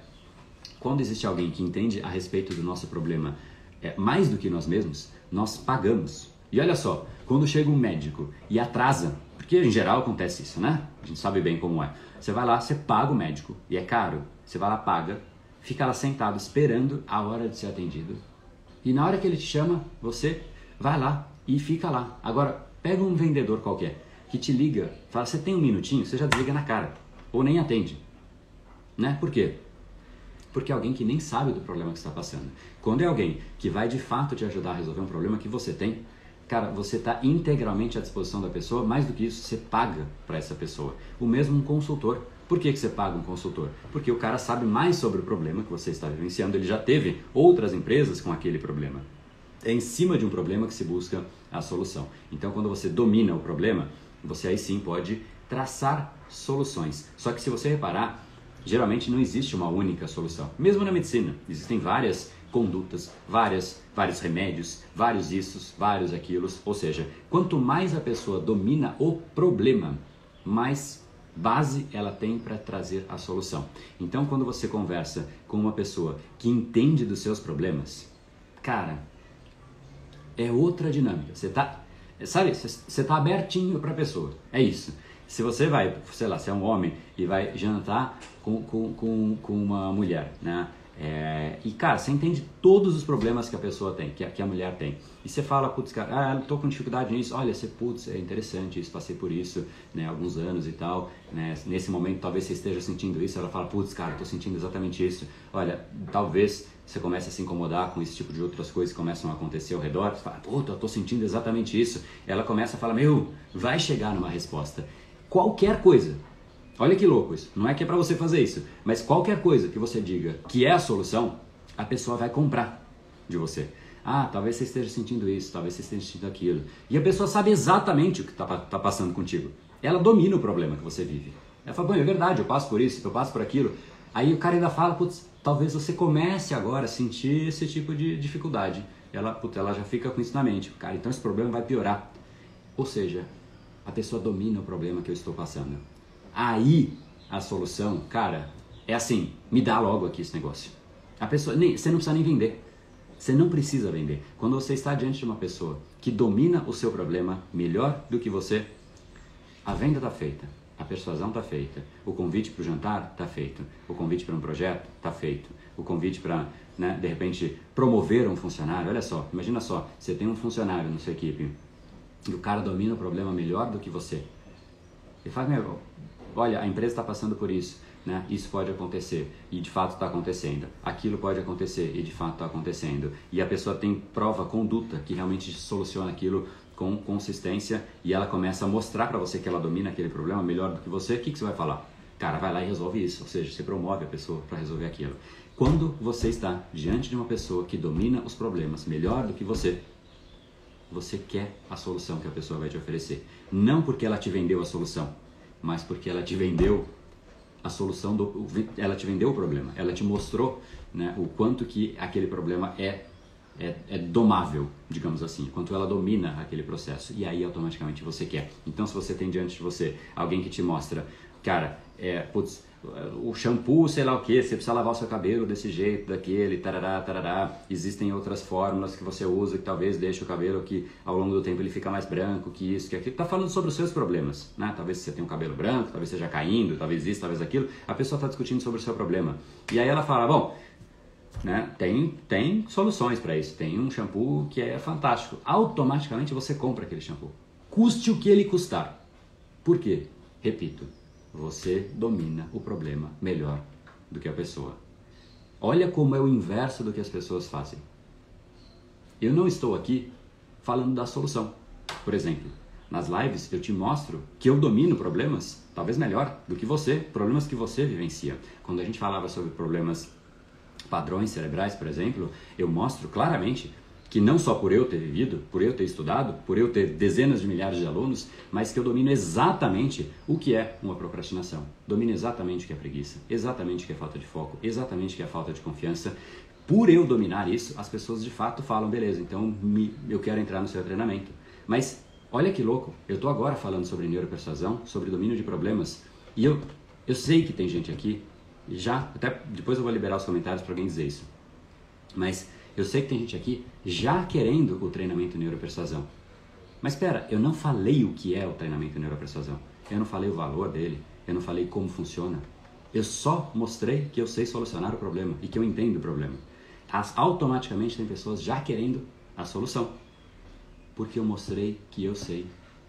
quando existe alguém que entende a respeito do nosso problema é, mais do que nós mesmos, nós pagamos. E olha só, quando chega um médico e atrasa, porque em geral acontece isso, né? A gente sabe bem como é. Você vai lá, você paga o médico e é caro. Você vai lá, paga fica lá sentado esperando a hora de ser atendido. E na hora que ele te chama, você vai lá e fica lá. Agora, pega um vendedor qualquer que te liga, fala, você tem um minutinho, você já desliga na cara. Ou nem atende. Né? Por quê? Porque é alguém que nem sabe do problema que está passando. Quando é alguém que vai de fato te ajudar a resolver um problema que você tem, cara, você está integralmente à disposição da pessoa, mais do que isso, você paga para essa pessoa. O mesmo um consultor. Por que, que você paga um consultor? Porque o cara sabe mais sobre o problema que você está vivenciando, ele já teve outras empresas com aquele problema. É em cima de um problema que se busca a solução. Então, quando você domina o problema, você aí sim pode traçar soluções. Só que se você reparar, geralmente não existe uma única solução. Mesmo na medicina, existem várias condutas, várias, vários remédios, vários issos, vários aquilos. Ou seja, quanto mais a pessoa domina o problema, mais base ela tem para trazer a solução. Então, quando você conversa com uma pessoa que entende dos seus problemas, cara, é outra dinâmica. Você tá, sabe, você tá abertinho para a pessoa. É isso. Se você vai, sei lá, se é um homem e vai jantar com, com, com, com uma mulher, né? É, e cara, você entende todos os problemas que a pessoa tem, que a, que a mulher tem. E você fala, putz, cara, ah, eu tô com dificuldade nisso. Olha, você, putz, é interessante isso, passei por isso, né, alguns anos e tal. Né, nesse momento, talvez você esteja sentindo isso. Ela fala, putz, cara, tô sentindo exatamente isso. Olha, talvez você comece a se incomodar com esse tipo de outras coisas que começam a acontecer ao redor. Você fala, puta, eu tô sentindo exatamente isso. Ela começa a falar, meu, vai chegar numa resposta qualquer coisa. Olha que louco isso. Não é que é para você fazer isso, mas qualquer coisa que você diga que é a solução, a pessoa vai comprar de você. Ah, talvez você esteja sentindo isso, talvez você esteja sentindo aquilo. E a pessoa sabe exatamente o que está tá passando contigo. Ela domina o problema que você vive. Ela fala, bom, é verdade, eu passo por isso, eu passo por aquilo. Aí o cara ainda fala, putz, talvez você comece agora a sentir esse tipo de dificuldade. Ela, putz, ela já fica com isso na mente. Cara, então esse problema vai piorar. Ou seja, a pessoa domina o problema que eu estou passando. Aí a solução, cara, é assim: me dá logo aqui esse negócio. A pessoa, nem, você não precisa nem vender. Você não precisa vender. Quando você está diante de uma pessoa que domina o seu problema melhor do que você, a venda está feita, a persuasão está feita, o convite para o jantar está feito, o convite para um projeto está feito, o convite para, né, de repente, promover um funcionário. Olha só, imagina só, você tem um funcionário na sua equipe e o cara domina o problema melhor do que você. Ele fala, meu, olha, a empresa está passando por isso, né? Isso pode acontecer e de fato está acontecendo. Aquilo pode acontecer e de fato está acontecendo. E a pessoa tem prova, conduta que realmente soluciona aquilo com consistência e ela começa a mostrar para você que ela domina aquele problema melhor do que você. O que, que você vai falar? Cara, vai lá e resolve isso. Ou seja, você promove a pessoa para resolver aquilo. Quando você está diante de uma pessoa que domina os problemas melhor do que você, você quer a solução que a pessoa vai te oferecer. Não porque ela te vendeu a solução, mas porque ela te vendeu a solução do ela te vendeu o problema. Ela te mostrou né, o quanto que aquele problema é, é, é domável digamos assim quanto ela domina aquele processo. E aí automaticamente você quer. Então se você tem diante de você alguém que te mostra cara é putz, o shampoo, sei lá o que, você precisa lavar o seu cabelo desse jeito, daquele, tarará, tarará. Existem outras fórmulas que você usa que talvez deixe o cabelo que ao longo do tempo ele fica mais branco, que isso, que aquilo. Tá falando sobre os seus problemas, né? Talvez você tenha um cabelo branco, talvez seja caindo, talvez isso, talvez aquilo. A pessoa está discutindo sobre o seu problema. E aí ela fala, bom, né? Tem, tem soluções para isso. Tem um shampoo que é fantástico. Automaticamente você compra aquele shampoo. Custe o que ele custar. Por quê? Repito, você domina o problema melhor do que a pessoa. Olha como é o inverso do que as pessoas fazem. Eu não estou aqui falando da solução. Por exemplo, nas lives eu te mostro que eu domino problemas, talvez melhor do que você, problemas que você vivencia. Quando a gente falava sobre problemas padrões cerebrais, por exemplo, eu mostro claramente que não só por eu ter vivido, por eu ter estudado, por eu ter dezenas de milhares de alunos, mas que eu domino exatamente o que é uma procrastinação. Domino exatamente o que é preguiça, exatamente o que é falta de foco, exatamente o que é falta de confiança. Por eu dominar isso, as pessoas de fato falam, beleza, então me, eu quero entrar no seu treinamento. Mas olha que louco, eu estou agora falando sobre neuropersuasão, sobre domínio de problemas, e eu, eu sei que tem gente aqui, já, até depois eu vou liberar os comentários para alguém dizer isso, mas eu sei que tem gente aqui já querendo o treinamento neuropersuasão. Mas espera, eu não falei o que é o treinamento neuropersuasão. Eu não falei o valor dele. Eu não falei como funciona. Eu só mostrei que eu sei solucionar o problema e que eu entendo o problema. As, automaticamente tem pessoas já querendo a solução. Porque eu mostrei que eu sei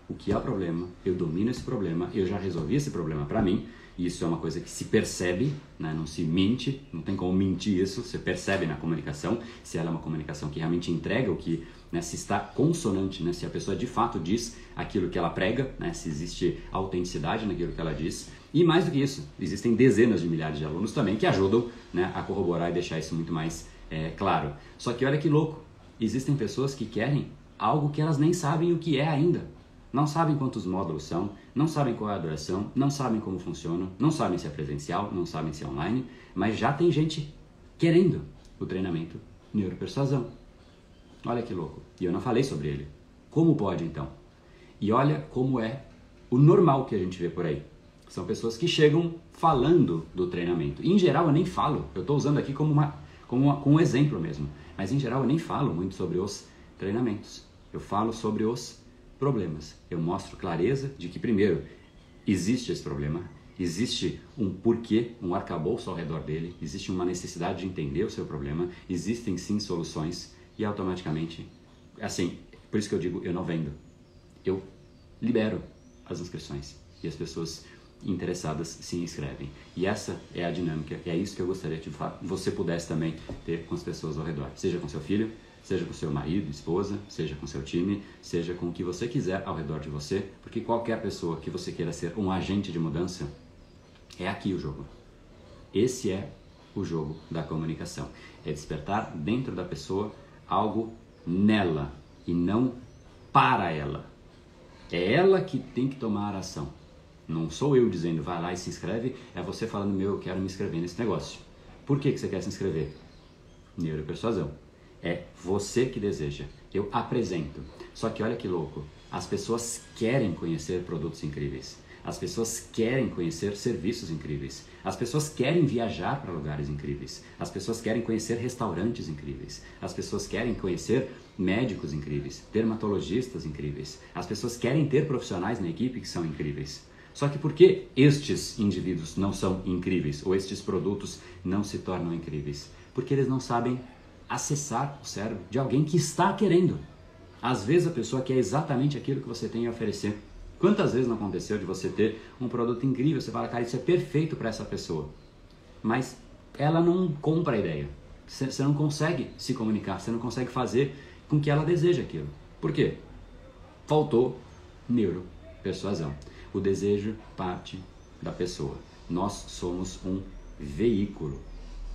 o que é o problema, eu domino esse problema, eu já resolvi esse problema para mim. Isso é uma coisa que se percebe, né? não se mente, não tem como mentir isso, você percebe na comunicação, se ela é uma comunicação que realmente entrega o que, né? se está consonante, né? se a pessoa de fato diz aquilo que ela prega, né? se existe autenticidade naquilo que ela diz. E mais do que isso, existem dezenas de milhares de alunos também que ajudam né, a corroborar e deixar isso muito mais é, claro. Só que olha que louco, existem pessoas que querem algo que elas nem sabem o que é ainda. Não sabem quantos módulos são, não sabem qual é a duração, não sabem como funcionam, não sabem se é presencial, não sabem se é online, mas já tem gente querendo o treinamento neuropersuasão. Olha que louco. E eu não falei sobre ele. Como pode então? E olha como é o normal que a gente vê por aí. São pessoas que chegam falando do treinamento. E, em geral eu nem falo, eu estou usando aqui como, uma, como, uma, como um exemplo mesmo. Mas em geral eu nem falo muito sobre os treinamentos. Eu falo sobre os problemas. Eu mostro clareza de que, primeiro, existe esse problema, existe um porquê, um arcabouço ao redor dele, existe uma necessidade de entender o seu problema, existem sim soluções e automaticamente, assim, por isso que eu digo, eu não vendo. Eu libero as inscrições e as pessoas interessadas se inscrevem. E essa é a dinâmica, é isso que eu gostaria que você pudesse também ter com as pessoas ao redor, seja com seu filho, seja com seu marido, esposa, seja com seu time, seja com o que você quiser ao redor de você, porque qualquer pessoa que você queira ser um agente de mudança, é aqui o jogo. Esse é o jogo da comunicação. É despertar dentro da pessoa algo nela e não para ela. É ela que tem que tomar a ação. Não sou eu dizendo, vai lá e se inscreve, é você falando, meu, eu quero me inscrever nesse negócio. Por que, que você quer se inscrever? Neuropersuasão. É você que deseja. Eu apresento. Só que olha que louco, as pessoas querem conhecer produtos incríveis. As pessoas querem conhecer serviços incríveis. As pessoas querem viajar para lugares incríveis. As pessoas querem conhecer restaurantes incríveis. As pessoas querem conhecer médicos incríveis, dermatologistas incríveis. As pessoas querem ter profissionais na equipe que são incríveis. Só que por que estes indivíduos não são incríveis ou estes produtos não se tornam incríveis? Porque eles não sabem acessar o cérebro de alguém que está querendo. Às vezes a pessoa quer exatamente aquilo que você tem a oferecer. Quantas vezes não aconteceu de você ter um produto incrível, você fala, cara, isso é perfeito para essa pessoa, mas ela não compra a ideia. Você não consegue se comunicar, você não consegue fazer com que ela deseje aquilo. Por quê? Faltou neuropersuasão. O desejo parte da pessoa. Nós somos um veículo.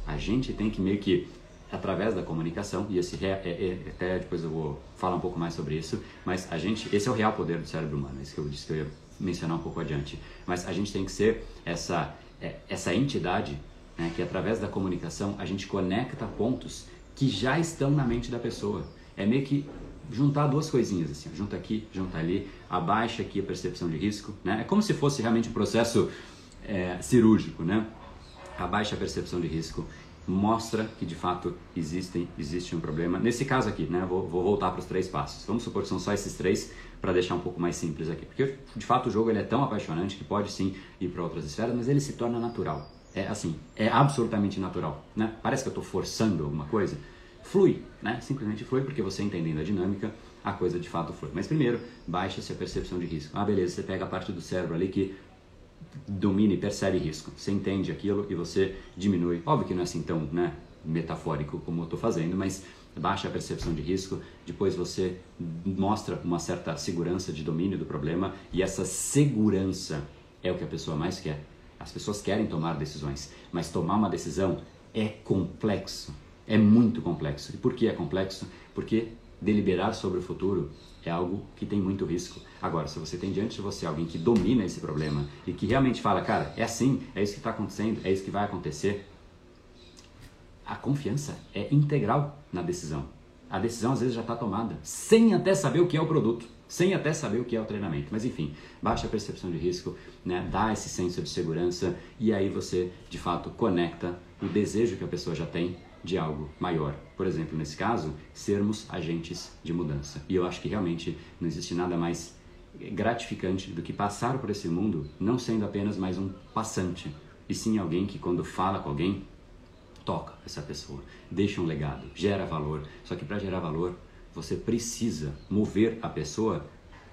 A gente tem que meio que através da comunicação e esse é, é, até depois eu vou falar um pouco mais sobre isso mas a gente esse é o real poder do cérebro humano isso que eu disse que eu ia mencionar um pouco adiante mas a gente tem que ser essa é, essa entidade né, que através da comunicação a gente conecta pontos que já estão na mente da pessoa é meio que juntar duas coisinhas assim, junta aqui, junta ali, abaixa aqui a percepção de risco, né? É como se fosse realmente um processo é, cirúrgico, né? Abaixa a percepção de risco, mostra que de fato existem, existe um problema. Nesse caso aqui, né? Vou, vou voltar para os três passos. Vamos supor que são só esses três para deixar um pouco mais simples aqui, porque de fato o jogo ele é tão apaixonante que pode sim ir para outras esferas, mas ele se torna natural. É assim, é absolutamente natural, né? Parece que eu estou forçando alguma coisa flui, né? Simplesmente flui porque você entendendo a dinâmica, a coisa de fato flui. Mas primeiro, baixa-se a percepção de risco. Ah, beleza, você pega a parte do cérebro ali que domina e percebe risco. Você entende aquilo e você diminui. Óbvio que não é assim tão né, metafórico como eu estou fazendo, mas baixa a percepção de risco, depois você mostra uma certa segurança de domínio do problema e essa segurança é o que a pessoa mais quer. As pessoas querem tomar decisões, mas tomar uma decisão é complexo. É muito complexo. E por que é complexo? Porque deliberar sobre o futuro é algo que tem muito risco. Agora, se você tem diante de você alguém que domina esse problema e que realmente fala, cara, é assim, é isso que está acontecendo, é isso que vai acontecer, a confiança é integral na decisão. A decisão às vezes já está tomada, sem até saber o que é o produto, sem até saber o que é o treinamento. Mas enfim, baixa a percepção de risco, né, dá esse senso de segurança e aí você de fato conecta o desejo que a pessoa já tem de algo maior. Por exemplo, nesse caso, sermos agentes de mudança. E eu acho que realmente não existe nada mais gratificante do que passar por esse mundo não sendo apenas mais um passante, e sim alguém que quando fala com alguém toca essa pessoa, deixa um legado, gera valor. Só que para gerar valor, você precisa mover a pessoa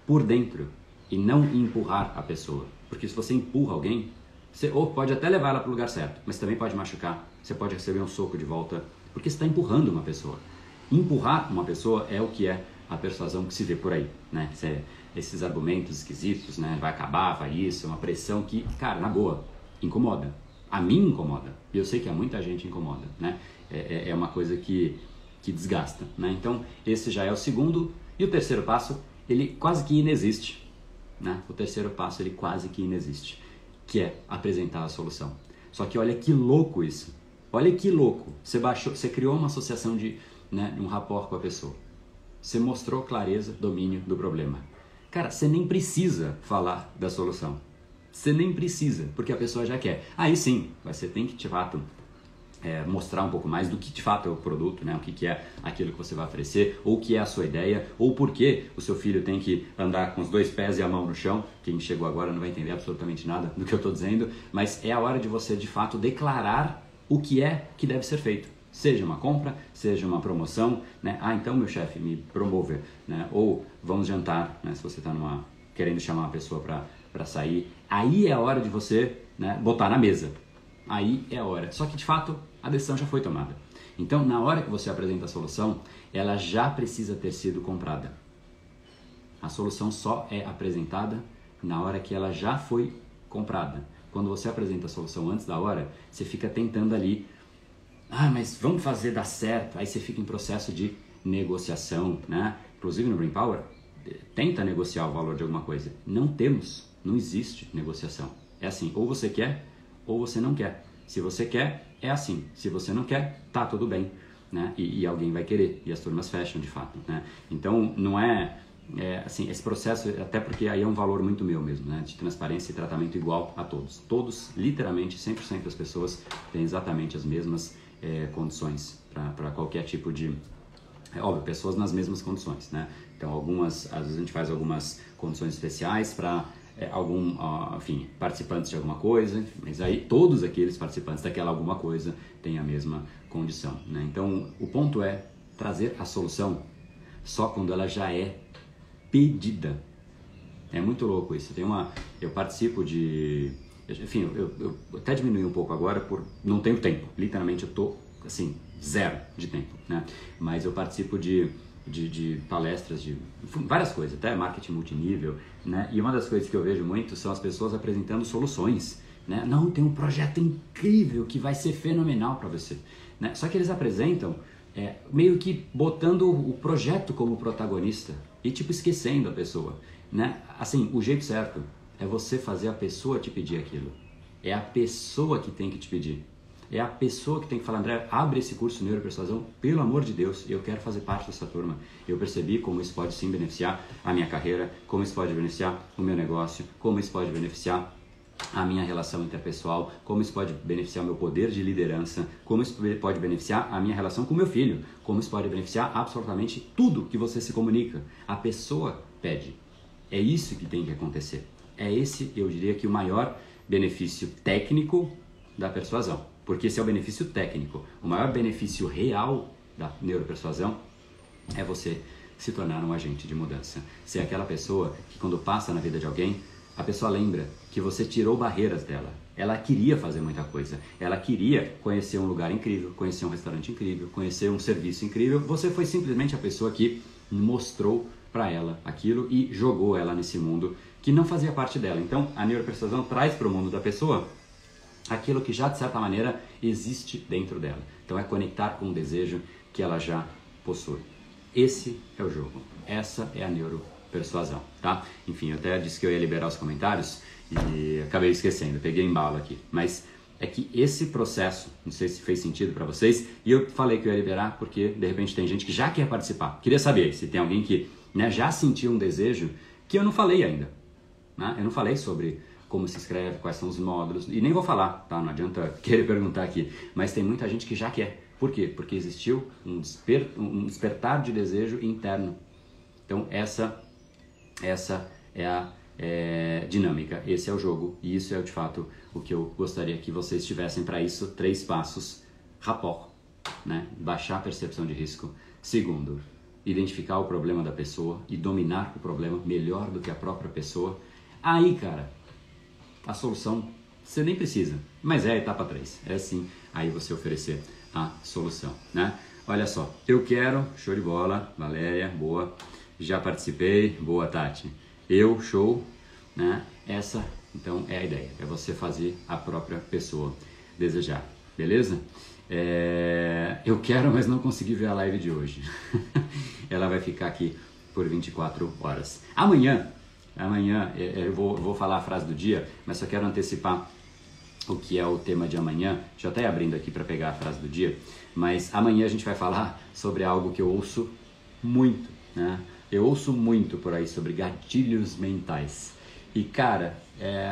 por dentro e não empurrar a pessoa. Porque se você empurra alguém, você ou pode até levar ela para o lugar certo, mas também pode machucar. Você pode receber um soco de volta, porque você está empurrando uma pessoa. Empurrar uma pessoa é o que é a persuasão que se vê por aí, né? Esses argumentos esquisitos, né? Vai acabar, vai isso, é uma pressão que, cara, na boa, incomoda. A mim incomoda. E eu sei que a muita gente incomoda, né? É, é, é uma coisa que, que desgasta, né? Então, esse já é o segundo. E o terceiro passo, ele quase que inexiste, né? O terceiro passo, ele quase que inexiste, que é apresentar a solução. Só que olha que louco isso. Olha que louco. Você baixou, você criou uma associação de, né, um rapport com a pessoa. Você mostrou clareza, domínio do problema. Cara, você nem precisa falar da solução. Você nem precisa, porque a pessoa já quer. Aí sim, você tem que de fato é, mostrar um pouco mais do que de fato é o produto, né? o que, que é aquilo que você vai oferecer, ou o que é a sua ideia, ou por que o seu filho tem que andar com os dois pés e a mão no chão. Quem chegou agora não vai entender absolutamente nada do que eu estou dizendo, mas é a hora de você de fato declarar o que é que deve ser feito. Seja uma compra, seja uma promoção, né? Ah, então meu chefe me promove, né? Ou vamos jantar, né? Se você está querendo chamar uma pessoa para sair, aí é a hora de você, né? Botar na mesa. Aí é a hora. Só que de fato a decisão já foi tomada. Então, na hora que você apresenta a solução, ela já precisa ter sido comprada. A solução só é apresentada na hora que ela já foi comprada. Quando você apresenta a solução antes da hora, você fica tentando ali ah, mas vamos fazer dar certo. Aí você fica em processo de negociação, né? Inclusive no Brain Power, tenta negociar o valor de alguma coisa. Não temos, não existe negociação. É assim, ou você quer ou você não quer. Se você quer, é assim. Se você não quer, tá tudo bem, né? E, e alguém vai querer e as turmas fecham de fato, né? Então não é, é, assim esse processo até porque aí é um valor muito meu mesmo, né? De transparência e tratamento igual a todos. Todos, literalmente, 100% das pessoas têm exatamente as mesmas é, condições para qualquer tipo de. É óbvio, pessoas nas mesmas condições, né? Então, algumas, às vezes a gente faz algumas condições especiais para é, algum, uh, enfim, participantes de alguma coisa, mas aí todos aqueles participantes daquela alguma coisa têm a mesma condição, né? Então, o ponto é trazer a solução só quando ela já é pedida. É muito louco isso. Tem uma, eu participo de enfim, eu, eu, até diminui um pouco agora por não tenho tempo. Literalmente eu tô assim zero de tempo, né? Mas eu participo de, de, de, palestras de várias coisas, até marketing multinível, né? E uma das coisas que eu vejo muito são as pessoas apresentando soluções, né? Não, tem um projeto incrível que vai ser fenomenal para você, né? Só que eles apresentam é, meio que botando o projeto como protagonista e tipo esquecendo a pessoa, né? Assim, o jeito certo é você fazer a pessoa te pedir aquilo. É a pessoa que tem que te pedir. É a pessoa que tem que falar, André, abre esse curso de neuropersuasão, pelo amor de Deus, eu quero fazer parte dessa turma. Eu percebi como isso pode sim beneficiar a minha carreira, como isso pode beneficiar o meu negócio, como isso pode beneficiar a minha relação interpessoal, como isso pode beneficiar o meu poder de liderança, como isso pode beneficiar a minha relação com meu filho, como isso pode beneficiar absolutamente tudo que você se comunica. A pessoa pede. É isso que tem que acontecer. É esse, eu diria que o maior benefício técnico da persuasão. Porque esse é o benefício técnico. O maior benefício real da neuropersuasão é você se tornar um agente de mudança. Ser aquela pessoa que quando passa na vida de alguém, a pessoa lembra que você tirou barreiras dela. Ela queria fazer muita coisa. Ela queria conhecer um lugar incrível, conhecer um restaurante incrível, conhecer um serviço incrível. Você foi simplesmente a pessoa que mostrou para ela aquilo e jogou ela nesse mundo que não fazia parte dela. Então, a neuropersuasão traz para o mundo da pessoa aquilo que já de certa maneira existe dentro dela. Então, é conectar com o desejo que ela já possui. Esse é o jogo. Essa é a neuropersuasão, tá? Enfim, eu até disse que eu ia liberar os comentários e acabei esquecendo, peguei embalo aqui. Mas é que esse processo, não sei se fez sentido para vocês, e eu falei que eu ia liberar porque de repente tem gente que já quer participar. Queria saber se tem alguém que né, já sentiu um desejo que eu não falei ainda. Né? Eu não falei sobre como se escreve, quais são os módulos, e nem vou falar, tá? Não adianta querer perguntar aqui, mas tem muita gente que já quer. Por quê? Porque existiu um, desper, um despertar de desejo interno. Então essa essa é a é, dinâmica. Esse é o jogo e isso é de fato o que eu gostaria que vocês tivessem para isso. Três passos: rapport, né? baixar a percepção de risco. Segundo, identificar o problema da pessoa e dominar o problema melhor do que a própria pessoa. Aí, cara, a solução você nem precisa, mas é a etapa 3. É assim, aí você oferecer a solução, né? Olha só, eu quero, show de bola, Valéria, boa. Já participei, boa Tati. Eu, show, né? Essa, então, é a ideia, é você fazer a própria pessoa desejar, beleza? É, eu quero, mas não consegui ver a live de hoje. Ela vai ficar aqui por 24 horas. Amanhã, amanhã é, é, eu vou, vou falar a frase do dia, mas só quero antecipar o que é o tema de amanhã. Já até abrindo aqui para pegar a frase do dia, mas amanhã a gente vai falar sobre algo que eu ouço muito, né? Eu ouço muito por aí sobre gatilhos mentais. E cara, é...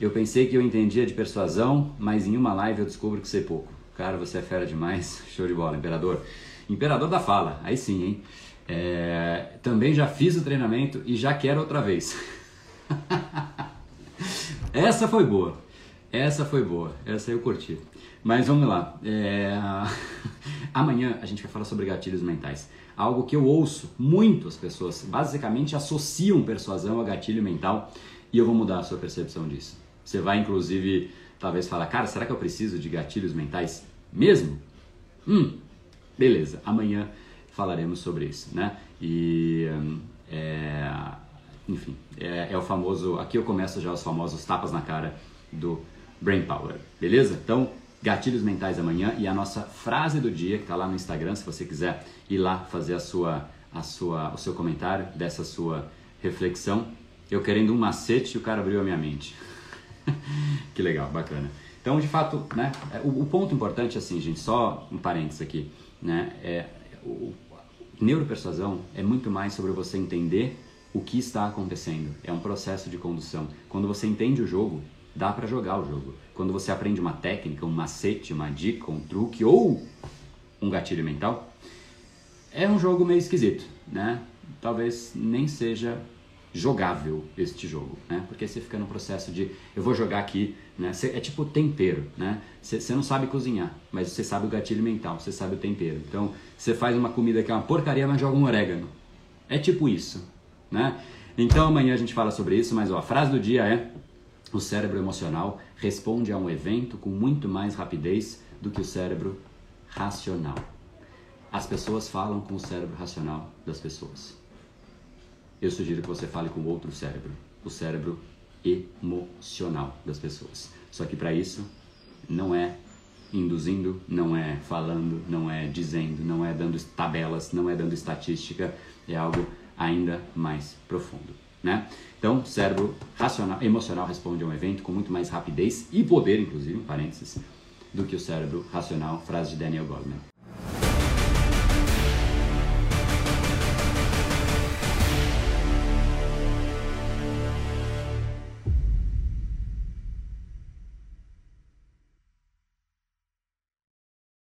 eu pensei que eu entendia de persuasão, mas em uma live eu descubro que sei pouco. Cara, você é fera demais, show de bola, imperador. Imperador da fala, aí sim, hein? É... Também já fiz o treinamento e já quero outra vez. Essa foi boa. Essa foi boa. Essa eu curti. Mas vamos lá. É... Amanhã a gente vai falar sobre gatilhos mentais. Algo que eu ouço muito as pessoas basicamente associam persuasão a gatilho mental e eu vou mudar a sua percepção disso. Você vai inclusive talvez falar, cara, será que eu preciso de gatilhos mentais mesmo? Hum, beleza. Amanhã falaremos sobre isso, né? E é enfim, é, é, o famoso. Aqui eu começo já os famosos tapas na cara do Brain Power, beleza? Então, gatilhos mentais amanhã e a nossa frase do dia que está lá no Instagram, se você quiser ir lá fazer a sua, a sua, o seu comentário dessa sua reflexão. Eu querendo um macete, o cara abriu a minha mente. que legal, bacana. Então, de fato, né, é, o, o, ponto importante, assim, gente, só um parênteses aqui, né, é o, neuropersuasão é muito mais sobre você entender o que está acontecendo. É um processo de condução. Quando você entende o jogo, dá para jogar o jogo. Quando você aprende uma técnica, um macete, uma dica, um truque ou um gatilho mental, é um jogo meio esquisito, né? Talvez nem seja jogável este jogo, né? Porque você fica no processo de eu vou jogar aqui, né? é tipo tempero, né? Você não sabe cozinhar, mas você sabe o gatilho mental, você sabe o tempero. Então você faz uma comida que é uma porcaria, mas joga um orégano. É tipo isso, né? Então amanhã a gente fala sobre isso, mas ó, a frase do dia é: o cérebro emocional responde a um evento com muito mais rapidez do que o cérebro racional. As pessoas falam com o cérebro racional das pessoas. Eu sugiro que você fale com outro cérebro, o cérebro emocional das pessoas. Só que para isso não é induzindo, não é falando, não é dizendo, não é dando tabelas, não é dando estatística, é algo ainda mais profundo. Né? Então, cérebro racional, emocional responde a um evento com muito mais rapidez e poder, inclusive, parênteses, do que o cérebro racional, frase de Daniel Goleman.